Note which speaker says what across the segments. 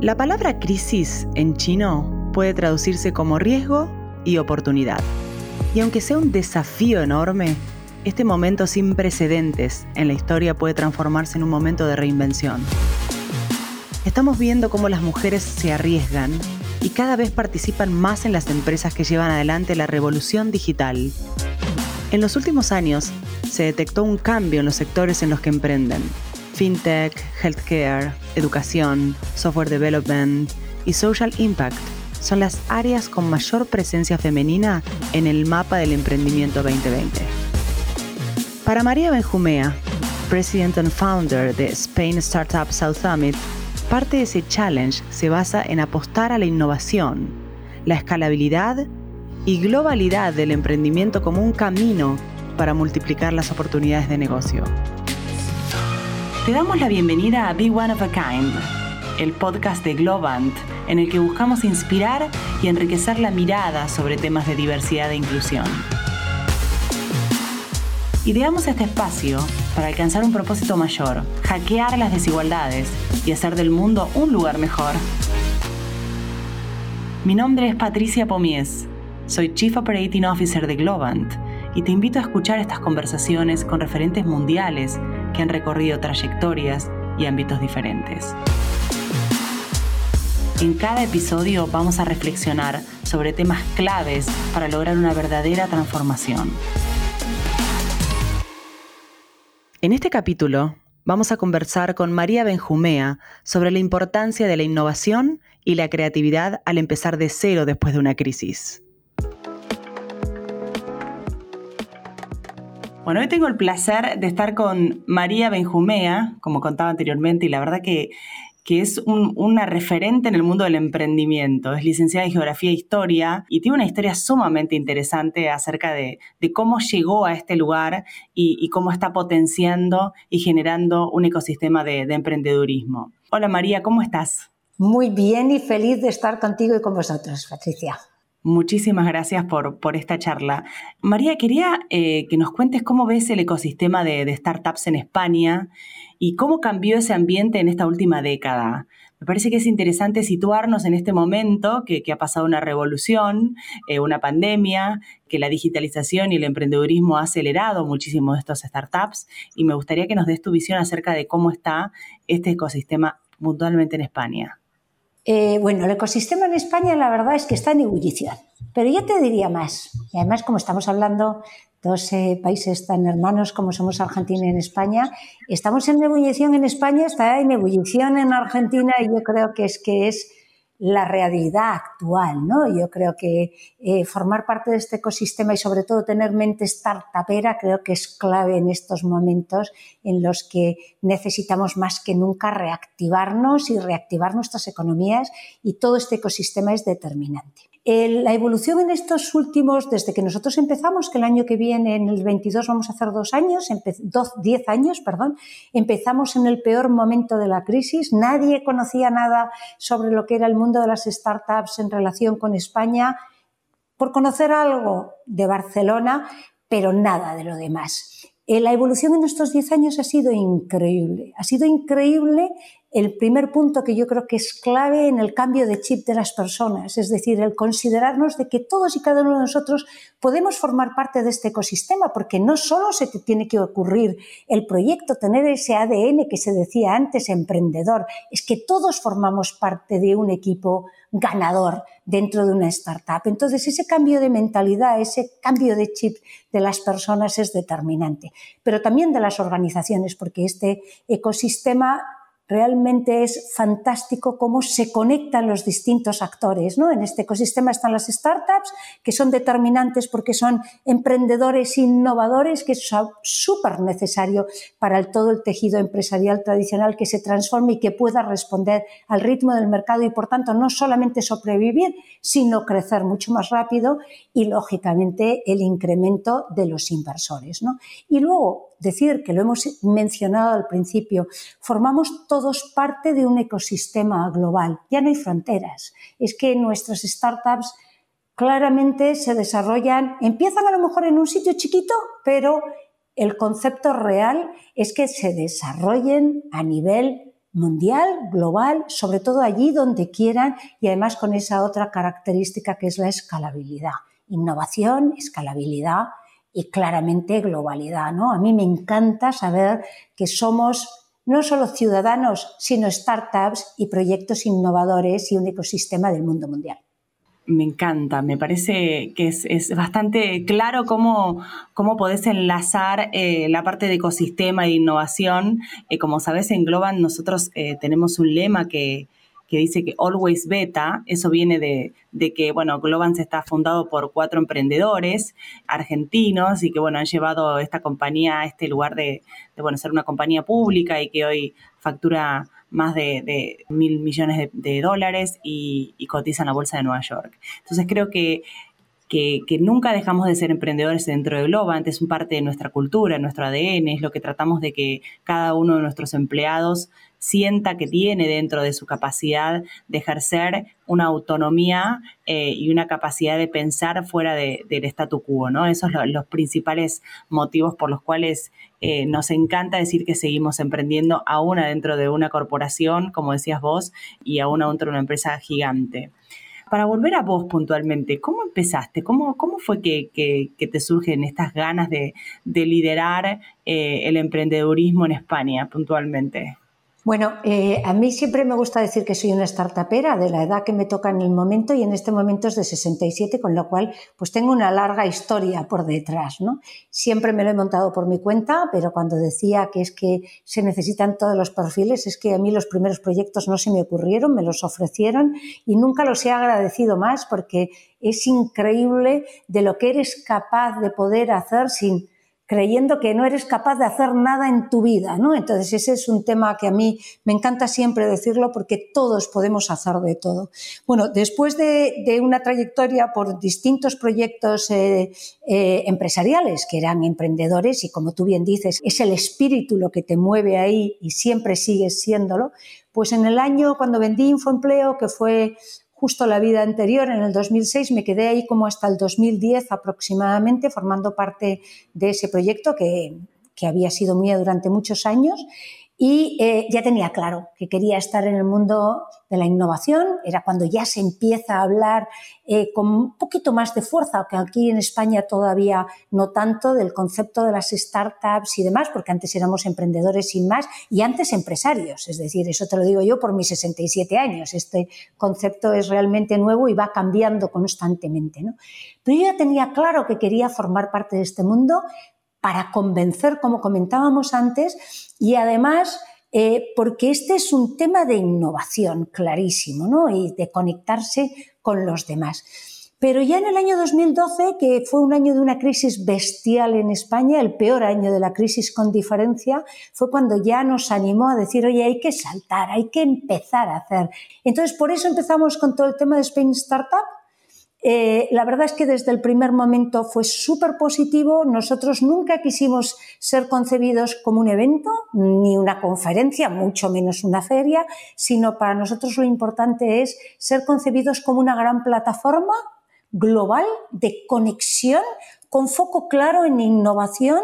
Speaker 1: La palabra crisis en chino puede traducirse como riesgo y oportunidad. Y aunque sea un desafío enorme, este momento sin precedentes en la historia puede transformarse en un momento de reinvención. Estamos viendo cómo las mujeres se arriesgan y cada vez participan más en las empresas que llevan adelante la revolución digital. En los últimos años se detectó un cambio en los sectores en los que emprenden. FinTech, Healthcare, Educación, Software Development y Social Impact son las áreas con mayor presencia femenina en el mapa del emprendimiento 2020. Para María Benjumea, President and Founder de Spain Startup South Summit, parte de ese challenge se basa en apostar a la innovación, la escalabilidad y globalidad del emprendimiento como un camino para multiplicar las oportunidades de negocio. Te damos la bienvenida a Be One of a Kind, el podcast de Globant, en el que buscamos inspirar y enriquecer la mirada sobre temas de diversidad e inclusión. Ideamos este espacio para alcanzar un propósito mayor, hackear las desigualdades y hacer del mundo un lugar mejor. Mi nombre es Patricia Pomies, soy Chief Operating Officer de Globant y te invito a escuchar estas conversaciones con referentes mundiales que han recorrido trayectorias y ámbitos diferentes. En cada episodio vamos a reflexionar sobre temas claves para lograr una verdadera transformación. En este capítulo vamos a conversar con María Benjumea sobre la importancia de la innovación y la creatividad al empezar de cero después de una crisis. Bueno, hoy tengo el placer de estar con María Benjumea, como contaba anteriormente, y la verdad que, es una referente en el mundo del emprendimiento. Es licenciada en Geografía e Historia y tiene una historia sumamente interesante acerca de, cómo llegó a este lugar y, cómo está potenciando y generando un ecosistema de, de emprendedurismo. Hola María, ¿cómo estás?
Speaker 2: Muy bien y feliz de estar contigo y con vosotros, Patricia.
Speaker 1: Muchísimas gracias por, por esta charla. María, quería eh, que nos cuentes cómo ves el ecosistema de, startups en España y cómo cambió ese ambiente en esta última década. Me parece que es interesante situarnos en este momento que, ha pasado una revolución, eh, una pandemia, que la digitalización y el emprendedurismo ha acelerado muchísimo de estos startups y me gustaría que nos des tu visión acerca de cómo está este ecosistema puntualmente en España.
Speaker 2: Eh, bueno, el ecosistema en España la verdad es que está en ebullición, pero yo te diría más. Y además, como estamos hablando dos eh, países tan hermanos como somos Argentina y en España, estamos en ebullición en España, está en ebullición en Argentina y yo creo que es que es la realidad actual, ¿no? Yo creo que eh, formar parte de este ecosistema y sobre todo tener mente startupera creo que es clave en estos momentos en los que necesitamos más que nunca reactivarnos y reactivar nuestras economías y todo este ecosistema es determinante la evolución en estos últimos, desde que nosotros empezamos, que el año que viene, en el 22, vamos a hacer dos años, 10 años, perdón, empezamos en el peor momento de la crisis. Nadie conocía nada sobre lo que era el mundo de las startups en relación con España, por conocer algo de Barcelona, pero nada de lo demás. Eh, la evolución en estos 10 años ha sido increíble. Ha sido increíble el primer punto que yo creo que es clave en el cambio de chip de las personas, es decir, el considerarnos de que todos y cada uno de nosotros podemos formar parte de este ecosistema, porque no solo se te tiene que ocurrir el proyecto, tener ese ADN que se decía antes, emprendedor, es que todos formamos parte de un equipo ganador dentro de una startup. Entonces, ese cambio de mentalidad, ese cambio de chip de las personas es determinante, pero también de las organizaciones, porque este ecosistema realmente es fantástico cómo se conectan los distintos actores. ¿no? En este ecosistema están las startups, que son determinantes porque son emprendedores innovadores, que es súper necesario para el, todo el tejido empresarial tradicional que se transforme y que pueda responder al ritmo del mercado y, por tanto, no solamente sobrevivir, sino crecer mucho más rápido y, lógicamente, el incremento de los inversores. ¿no? Y luego, decir, que lo hemos mencionado al principio, formamos todos parte de un ecosistema global. Ya no hay fronteras. Es que nuestras startups claramente se desarrollan, empiezan a lo mejor en un sitio chiquito, pero el concepto real es que se desarrollen a nivel mundial, global, sobre todo allí donde quieran y además con esa otra característica que es la escalabilidad. Innovación, escalabilidad y claramente globalidad. ¿no? A mí me encanta saber que somos no solo ciudadanos, sino startups y proyectos innovadores y un ecosistema del mundo mundial
Speaker 1: me encanta, me parece que es, bastante claro cómo, cómo podés enlazar eh, la parte de ecosistema e innovación. Eh, como sabes, en Globan nosotros eh, tenemos un lema que, dice que always beta, eso viene de, que, bueno, Globans está fundado por cuatro emprendedores argentinos y que, bueno, han llevado esta compañía a este lugar de, de bueno, ser una compañía pública y que hoy factura más de, mil millones de, dólares y, y, cotiza en la bolsa de Nueva York. Entonces creo que, que, nunca dejamos de ser emprendedores dentro de Globant, es un parte de nuestra cultura, nuestro ADN, es lo que tratamos de que cada uno de nuestros empleados sienta que tiene dentro de su capacidad de ejercer una autonomía eh, y una capacidad de pensar fuera del statu quo, ¿no? Esos son los principales motivos por los cuales eh, nos encanta decir que seguimos emprendiendo aún dentro de una corporación, como decías vos, y aún dentro de una empresa gigante. Para volver a vos puntualmente, ¿cómo empezaste? ¿Cómo, cómo fue que, te surgen estas ganas de, liderar eh, el emprendedurismo en España puntualmente?
Speaker 2: Bueno, eh, a mí siempre me gusta decir que soy una startupera de la edad que me toca en el momento y en este momento es de 67, con lo cual pues tengo una larga historia por detrás, ¿no? Siempre me lo he montado por mi cuenta, pero cuando decía que es que se necesitan todos los perfiles, es que a mí los primeros proyectos no se me ocurrieron, me los ofrecieron y nunca los he agradecido más porque es increíble de lo que eres capaz de poder hacer sin creyendo que no eres capaz de hacer nada en tu vida, ¿no? Entonces ese es un tema que a mí me encanta siempre decirlo porque todos podemos hacer de todo. Bueno, después de, una trayectoria por distintos proyectos eh, eh, empresariales que eran emprendedores y como tú bien dices, es el espíritu lo que te mueve ahí y siempre sigues siéndolo, pues en el año cuando vendí Infoempleo, que fue justo la vida anterior, en el 2006, me quedé ahí como hasta el 2010 aproximadamente, formando parte de ese proyecto que, que había sido mío durante muchos años y eh, ya tenía claro que quería estar en el mundo de la innovación. Era cuando ya se empieza a hablar eh, con un poquito más de fuerza, que aquí en España todavía no tanto, del concepto de las startups y demás, porque antes éramos emprendedores sin más y antes empresarios. Es decir, eso te lo digo yo por mis 67 años. Este concepto es realmente nuevo y va cambiando constantemente. ¿no? Pero yo ya tenía claro que quería formar parte de este mundo para convencer, como comentábamos antes, y además eh, porque este es un tema de innovación clarísimo, ¿no? Y de conectarse con los demás. Pero ya en el año 2012, que fue un año de una crisis bestial en España, el peor año de la crisis con diferencia, fue cuando ya nos animó a decir, oye, hay que saltar, hay que empezar a hacer. Entonces, por eso empezamos con todo el tema de Spain Startup, eh, la verdad es que desde el primer momento fue súper positivo. Nosotros nunca quisimos ser concebidos como un evento, ni una conferencia, mucho menos una feria, sino para nosotros lo importante es ser concebidos como una gran plataforma global de conexión con foco claro en innovación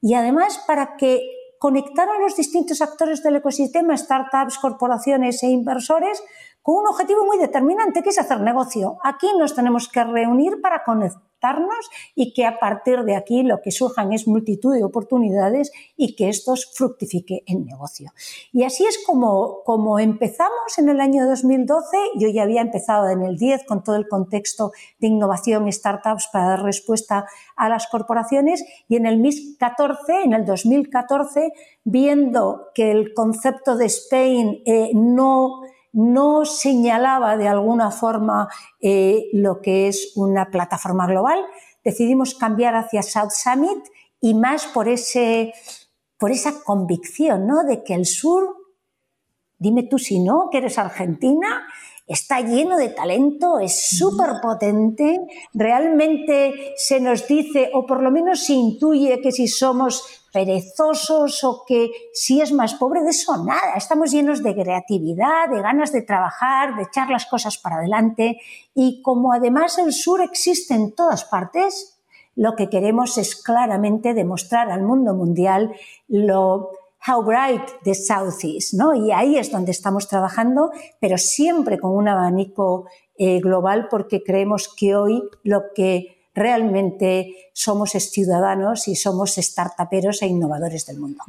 Speaker 2: y además para que conectaran los distintos actores del ecosistema, startups, corporaciones e inversores, con un objetivo muy determinante, que es hacer negocio. Aquí nos tenemos que reunir para conectarnos y que a partir de aquí lo que surjan es multitud de oportunidades y que estos fructifique en negocio. Y así es como, como empezamos en el año 2012. Yo ya había empezado en el 10 con todo el contexto de innovación startups para dar respuesta a las corporaciones y en el 2014, en el 2014, viendo que el concepto de Spain eh, no no señalaba de alguna forma eh, lo que es una plataforma global. Decidimos cambiar hacia South Summit y más por, ese, por esa convicción ¿no? de que el sur, dime tú si no, que eres argentina, está lleno de talento, es súper potente, realmente se nos dice, o por lo menos se intuye que si somos perezosos o que si es más pobre, de eso nada. Estamos llenos de creatividad, de ganas de trabajar, de echar las cosas para adelante y como además el sur existe en todas partes, lo que queremos es claramente demostrar al mundo mundial lo How Bright the South is, ¿no? Y ahí es donde estamos trabajando, pero siempre con un abanico eh, global porque creemos que hoy lo que realmente somos es ciudadanos y somos startuperos e innovadores del mundo.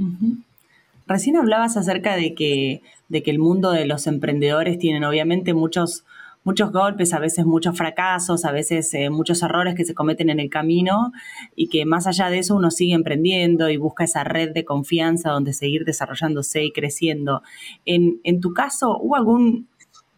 Speaker 1: Recién hablabas acerca de que, de que el mundo de los emprendedores tienen obviamente muchos muchos golpes, a veces muchos fracasos, a veces eh, muchos errores que se cometen en el camino y que más allá de eso uno sigue emprendiendo y busca esa red de confianza donde seguir desarrollándose y creciendo. En, en tu caso, ¿hubo algún,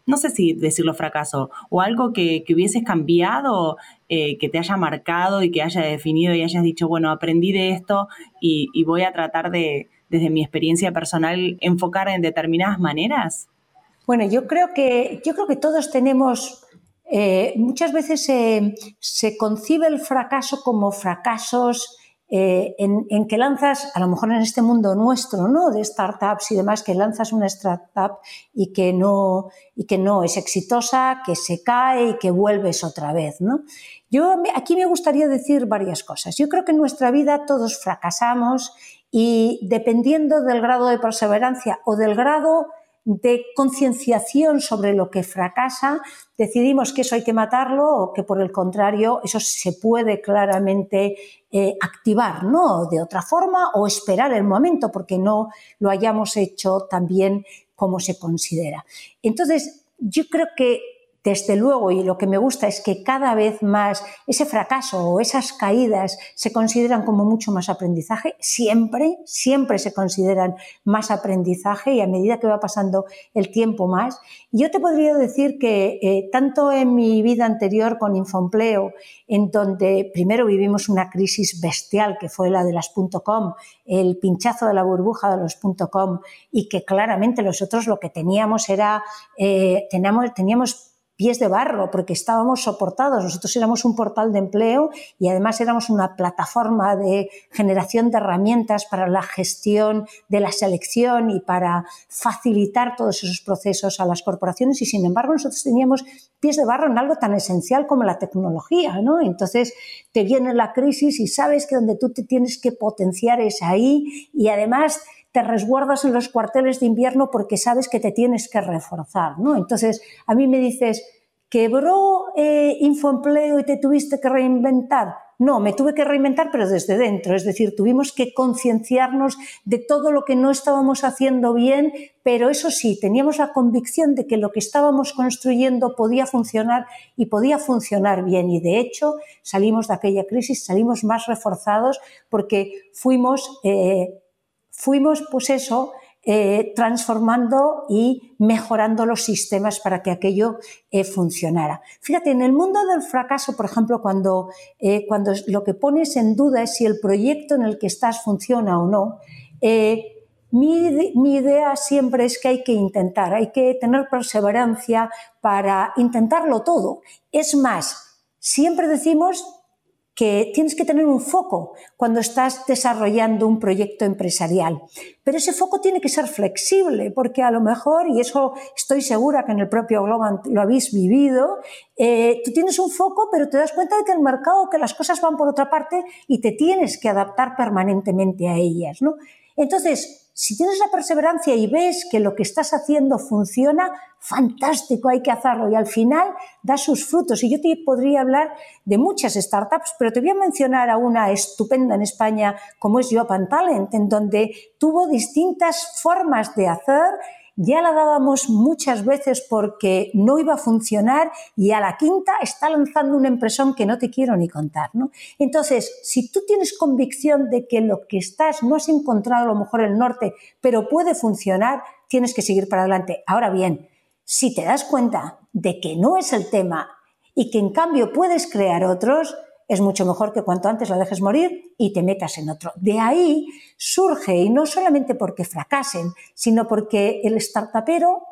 Speaker 1: no sé si decirlo fracaso, o algo que, que hubieses cambiado, eh, que te haya marcado y que haya definido y hayas dicho, bueno, aprendí de esto y, y voy a tratar de, desde mi experiencia personal, enfocar en determinadas maneras?
Speaker 2: Bueno, yo creo que, yo creo que todos tenemos, eh, muchas veces se concibe el fracaso como fracasos eh, en, que lanzas, a lo mejor en este mundo nuestro, ¿no? De startups y demás, que lanzas una startup y que no, y que no es exitosa, que se cae y que vuelves otra vez, ¿no? Yo aquí me gustaría decir varias cosas. Yo creo que en nuestra vida todos fracasamos y dependiendo del grado de perseverancia o del grado de concienciación sobre lo que fracasa, decidimos que eso hay que matarlo o que por el contrario eso se puede claramente eh, activar, ¿no? De otra forma o esperar el momento porque no lo hayamos hecho tan bien como se considera. Entonces, yo creo que desde luego, y lo que me gusta es que cada vez más ese fracaso o esas caídas se consideran como mucho más aprendizaje, siempre, siempre se consideran más aprendizaje y a medida que va pasando el tiempo más. yo te podría decir que eh, tanto en mi vida anterior con Infoempleo, en donde primero vivimos una crisis bestial que fue la de las .com, el pinchazo de la burbuja de los .com y que claramente nosotros lo que teníamos era, eh, teníamos, teníamos pies de barro porque estábamos soportados. Nosotros éramos un portal de empleo y además éramos una plataforma de generación de herramientas para la gestión de la selección y para facilitar todos esos procesos a las corporaciones y sin embargo nosotros teníamos pies de barro en algo tan esencial como la tecnología, ¿no? Entonces te viene la crisis y sabes que donde tú te tienes que potenciar es ahí y además te resguardas en los cuarteles de invierno porque sabes que te tienes que reforzar, ¿no? Entonces, a mí me dices, ¿quebró eh, Infoempleo y te tuviste que reinventar? No, me tuve que reinventar, pero desde dentro. Es decir, tuvimos que concienciarnos de todo lo que no estábamos haciendo bien, pero eso sí, teníamos la convicción de que lo que estábamos construyendo podía funcionar y podía funcionar bien. Y de hecho, salimos de aquella crisis, salimos más reforzados porque fuimos eh, fuimos, pues eso, eh, transformando y mejorando los sistemas para que aquello eh, funcionara. Fíjate, en el mundo del fracaso, por ejemplo, cuando, eh, cuando lo que pones en duda es si el proyecto en el que estás funciona o no, mi, mi, idea siempre es que hay que intentar, hay que tener perseverancia para intentarlo todo. Es más, siempre decimos que tienes que tener un foco cuando estás desarrollando un proyecto empresarial. Pero ese foco tiene que ser flexible, porque a lo mejor, y eso estoy segura que en el propio Globant lo habéis vivido, eh, tú tienes un foco, pero te das cuenta de que el mercado, que las cosas van por otra parte y te tienes que adaptar permanentemente a ellas. ¿no? Entonces, si tienes la perseverancia y ves que lo que estás haciendo funciona, fantástico, hay que hacerlo y al final da sus frutos. Y yo te podría hablar de muchas startups, pero te voy a mencionar a una estupenda en España como es Job Talent, en donde tuvo distintas formas de hacer ya la dábamos muchas veces porque no iba a funcionar y a la quinta está lanzando una impresión que no te quiero ni contar. ¿no? Entonces, si tú tienes convicción de que lo que estás no has encontrado a lo mejor el norte, pero puede funcionar, tienes que seguir para adelante. Ahora bien, si te das cuenta de que no es el tema y que en cambio puedes crear otros, es mucho mejor que cuanto antes la dejes morir y te metas en otro. De ahí surge, y no solamente porque fracasen, sino porque el startupero,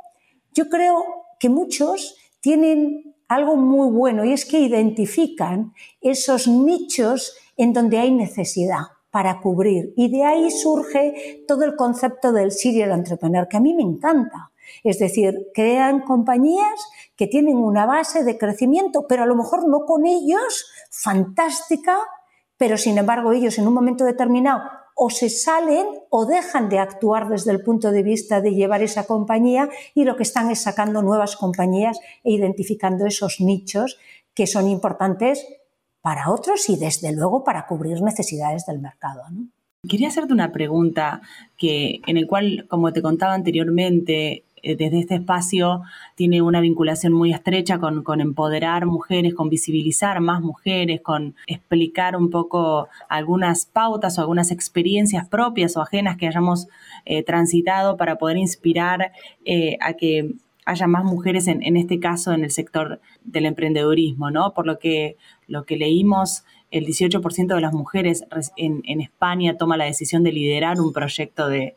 Speaker 2: yo creo que muchos tienen algo muy bueno y es que identifican esos nichos en donde hay necesidad para cubrir. Y de ahí surge todo el concepto del serial entrepreneur, que a mí me encanta. Es decir, crean compañías que tienen una base de crecimiento, pero a lo mejor no con ellos fantástica, pero sin embargo ellos en un momento determinado o se salen o dejan de actuar desde el punto de vista de llevar esa compañía y lo que están es sacando nuevas compañías e identificando esos nichos que son importantes para otros y desde luego para cubrir necesidades del mercado.
Speaker 1: Quería hacerte una pregunta que, en el cual, como te contaba anteriormente, desde este espacio tiene una vinculación muy estrecha con, empoderar mujeres, con visibilizar más mujeres, con explicar un poco algunas pautas o algunas experiencias propias o ajenas que hayamos eh, transitado para poder inspirar eh, a que haya más mujeres en, este caso en el sector del emprendedurismo, ¿no? Por lo que lo que leímos el 18% de las mujeres en, España toma la decisión de liderar un proyecto de,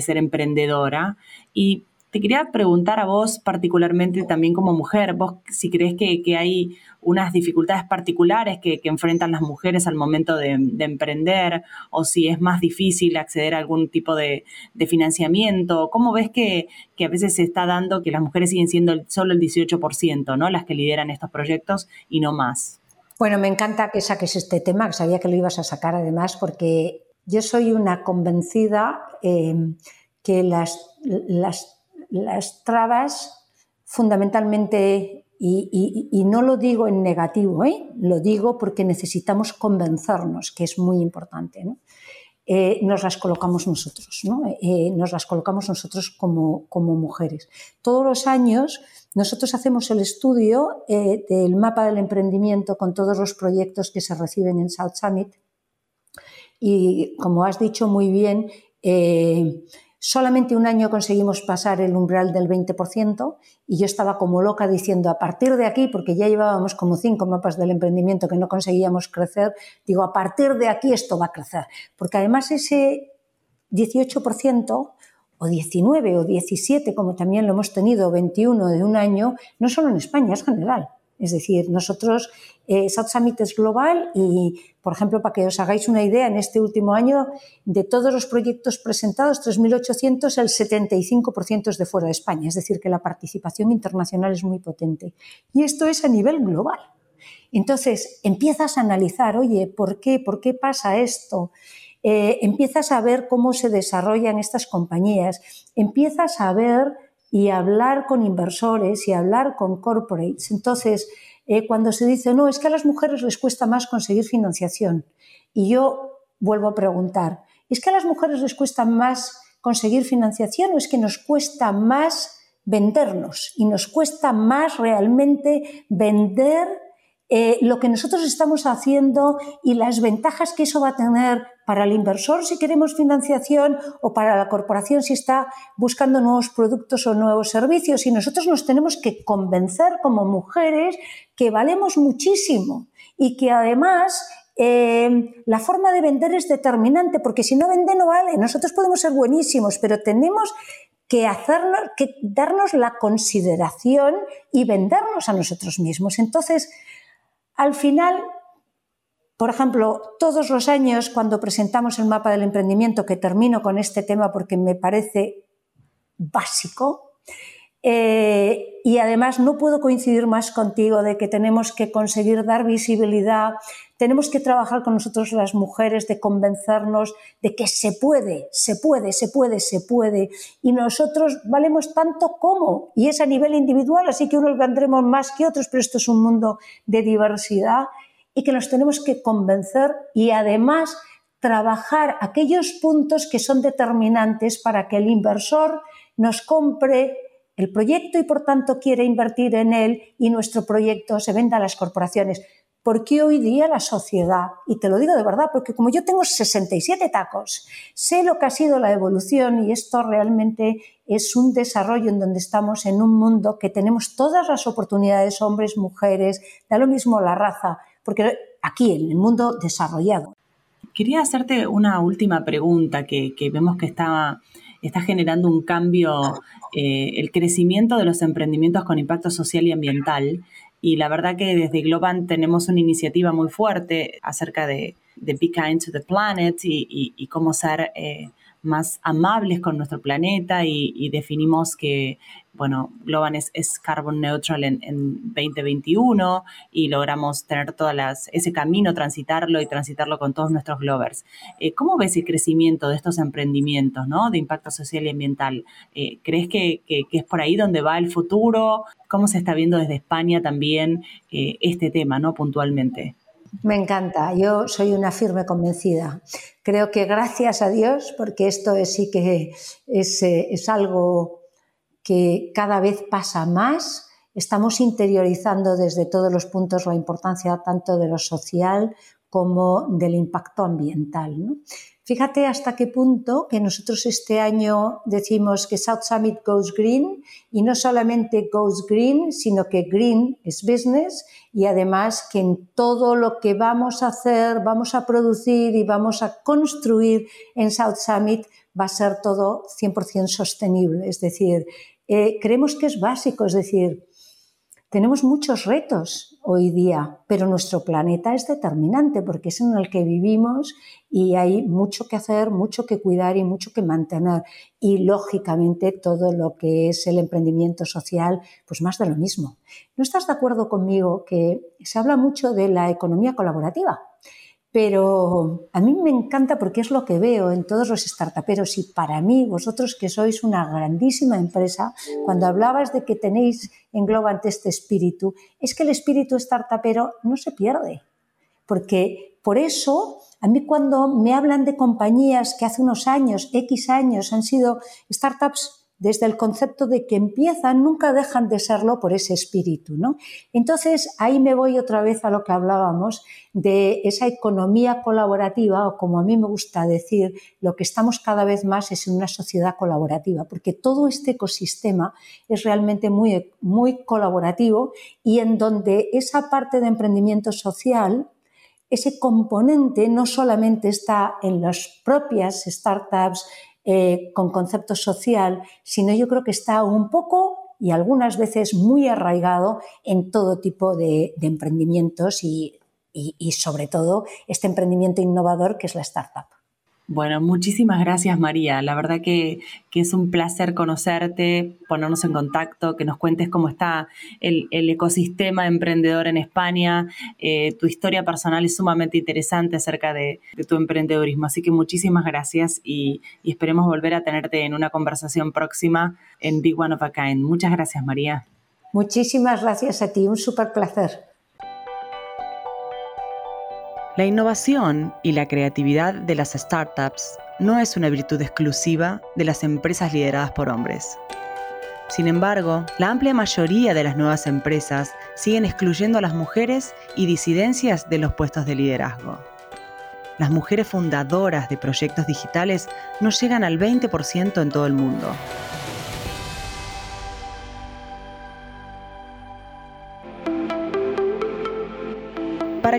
Speaker 1: ser emprendedora. Y te quería preguntar a vos particularmente también como mujer, vos si crees que, hay unas dificultades particulares que, enfrentan las mujeres al momento de, emprender o si es más difícil acceder a algún tipo de, financiamiento. ¿Cómo ves que, a veces se está dando que las mujeres siguen siendo solo el 18%, ¿no? las que lideran estos proyectos y no más?
Speaker 2: Bueno, me encanta que saques este tema, que sabía que lo ibas a sacar además, porque yo soy una convencida eh, que las, las, trabas fundamentalmente, y, no lo digo en negativo, ¿eh? lo digo porque necesitamos convencernos, que es muy importante, eh, nos las colocamos nosotros, ¿no? nos las colocamos nosotros como, como mujeres. Todos los años nosotros hacemos el estudio eh, del mapa del emprendimiento con todos los proyectos que se reciben en South Summit y, como has dicho muy bien, eh, solamente un año conseguimos pasar el umbral del 20% y yo estaba como loca diciendo a partir de aquí, porque ya llevábamos como cinco mapas del emprendimiento que no conseguíamos crecer, digo, a partir de aquí esto va a crecer, porque además ese 18% o 19 o 17, como también lo hemos tenido, 21 de un año, no solo en España, es general. Es decir, nosotros, eh, South Summit es global y, por ejemplo, para que os hagáis una idea, en este último año, de todos los proyectos presentados, 3.800, el 75% es de fuera de España. Es decir, que la participación internacional es muy potente. Y esto es a nivel global. Entonces, empiezas a analizar, oye, ¿por qué? ¿Por qué pasa esto? Eh, empiezas a ver cómo se desarrollan estas compañías, empiezas a ver y hablar con inversores y hablar con corporates. Entonces, eh, cuando se dice, no, es que a las mujeres les cuesta más conseguir financiación, y yo vuelvo a preguntar, ¿es que a las mujeres les cuesta más conseguir financiación o es que nos cuesta más vendernos y nos cuesta más realmente vender eh, lo que nosotros estamos haciendo y las ventajas que eso va a tener para el inversor si queremos financiación o para la corporación si está buscando nuevos productos o nuevos servicios. Y nosotros nos tenemos que convencer como mujeres que valemos muchísimo y que además eh, la forma de vender es determinante, porque si no vende no vale. Nosotros podemos ser buenísimos, pero tenemos que hacernos, que darnos la consideración y vendernos a nosotros mismos. Entonces, al final, por ejemplo, todos los años cuando presentamos el mapa del emprendimiento, que termino con este tema porque me parece básico, eh, y además no puedo coincidir más contigo de que tenemos que conseguir dar visibilidad, tenemos que trabajar con nosotros las mujeres, de convencernos de que se puede, se puede, se puede, se puede. Y nosotros valemos tanto como, y es a nivel individual, así que unos vendremos más que otros, pero esto es un mundo de diversidad y que nos tenemos que convencer y además trabajar aquellos puntos que son determinantes para que el inversor nos compre el proyecto y por tanto quiere invertir en él y nuestro proyecto se venda a las corporaciones. Porque hoy día la sociedad, y te lo digo de verdad, porque como yo tengo 67 tacos, sé lo que ha sido la evolución y esto realmente es un desarrollo en donde estamos en un mundo que tenemos todas las oportunidades, hombres, mujeres, da lo mismo la raza, porque aquí en el mundo desarrollado.
Speaker 1: Quería hacerte una última pregunta que, vemos que está, está generando un cambio, eh, el crecimiento de los emprendimientos con impacto social y ambiental y la verdad que desde Globan tenemos una iniciativa muy fuerte acerca de, de Be Kind to the Planet y, cómo ser eh, más amables con nuestro planeta y, definimos que, bueno, Globan es, carbon neutral en, 2021 y logramos tener todas las, ese camino, transitarlo y transitarlo con todos nuestros Glovers. Eh, ¿Cómo ves el crecimiento de estos emprendimientos, ¿no? De impacto social y ambiental. Eh, ¿Crees que, es por ahí donde va el futuro? ¿Cómo se está viendo desde España también eh, este tema, ¿no? Puntualmente.
Speaker 2: Me encanta, yo soy una firme convencida. Creo que gracias a Dios, porque esto es, sí que es, es algo que cada vez pasa más, estamos interiorizando desde todos los puntos la importancia tanto de lo social como del impacto ambiental. Fíjate hasta qué punto que nosotros este año decimos que South Summit goes green y no solamente goes green, sino que green es business y además que en todo lo que vamos a hacer, vamos a producir y vamos a construir en South Summit va a ser todo 100% sostenible. Es decir, eh, creemos que es básico, es decir, tenemos muchos retos hoy día, pero nuestro planeta es determinante porque es en el que vivimos y hay mucho que hacer, mucho que cuidar y mucho que mantener. Y lógicamente todo lo que es el emprendimiento social, pues más de lo mismo. ¿No estás de acuerdo conmigo que se habla mucho de la economía colaborativa? Pero a mí me encanta porque es lo que veo en todos los startuperos y para mí, vosotros que sois una grandísima empresa, cuando hablabas de que tenéis englobante este espíritu, es que el espíritu startupero no se pierde. Porque por eso, a mí cuando me hablan de compañías que hace unos años, X años, han sido startups desde el concepto de que empiezan, nunca dejan de serlo por ese espíritu. ¿no? Entonces, ahí me voy otra vez a lo que hablábamos de esa economía colaborativa, o como a mí me gusta decir, lo que estamos cada vez más es en una sociedad colaborativa, porque todo este ecosistema es realmente muy, muy colaborativo y en donde esa parte de emprendimiento social, ese componente no solamente está en las propias startups, eh, con concepto social, sino yo creo que está un poco y algunas veces muy arraigado en todo tipo de, emprendimientos y sobre todo este emprendimiento innovador que es la startup.
Speaker 1: Bueno, muchísimas gracias María. La verdad que, es un placer conocerte, ponernos en contacto, que nos cuentes cómo está el, ecosistema emprendedor en España. Eh, tu historia personal es sumamente interesante acerca de, tu emprendedorismo. Así que muchísimas gracias y, y, esperemos volver a tenerte en una conversación próxima en Big One of a Kind. Muchas gracias María.
Speaker 2: Muchísimas gracias a ti, un súper placer.
Speaker 1: La innovación y la creatividad de las startups no es una virtud exclusiva de las empresas lideradas por hombres. Sin embargo, la amplia mayoría de las nuevas empresas siguen excluyendo a las mujeres y disidencias de los puestos de liderazgo. Las mujeres fundadoras de proyectos digitales no llegan al 20% en todo el mundo.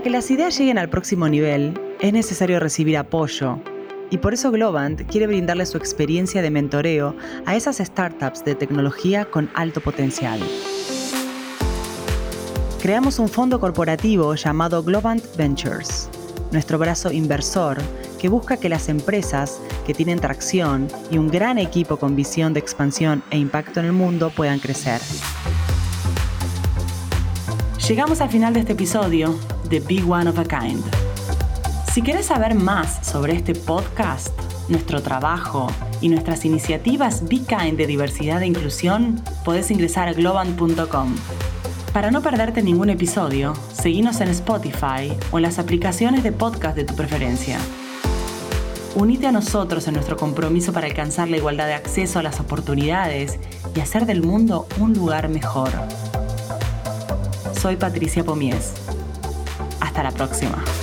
Speaker 1: Para que las ideas lleguen al próximo nivel, es necesario recibir apoyo. Y por eso Globant quiere brindarle su experiencia de mentoreo a esas startups de tecnología con alto potencial. Creamos un fondo corporativo llamado Globant Ventures, nuestro brazo inversor que busca que las empresas que tienen tracción y un gran equipo con visión de expansión e impacto en el mundo puedan crecer. Llegamos al final de este episodio The Big One of a Kind. Si quieres saber más sobre este podcast, nuestro trabajo y nuestras iniciativas Be Kind de diversidad e inclusión, puedes ingresar a globan.com. Para no perderte ningún episodio, seguinos en Spotify o en las aplicaciones de podcast de tu preferencia. Unite a nosotros en nuestro compromiso para alcanzar la igualdad de acceso a las oportunidades y hacer del mundo un lugar mejor. Soy Patricia Pomies. Hasta la próxima.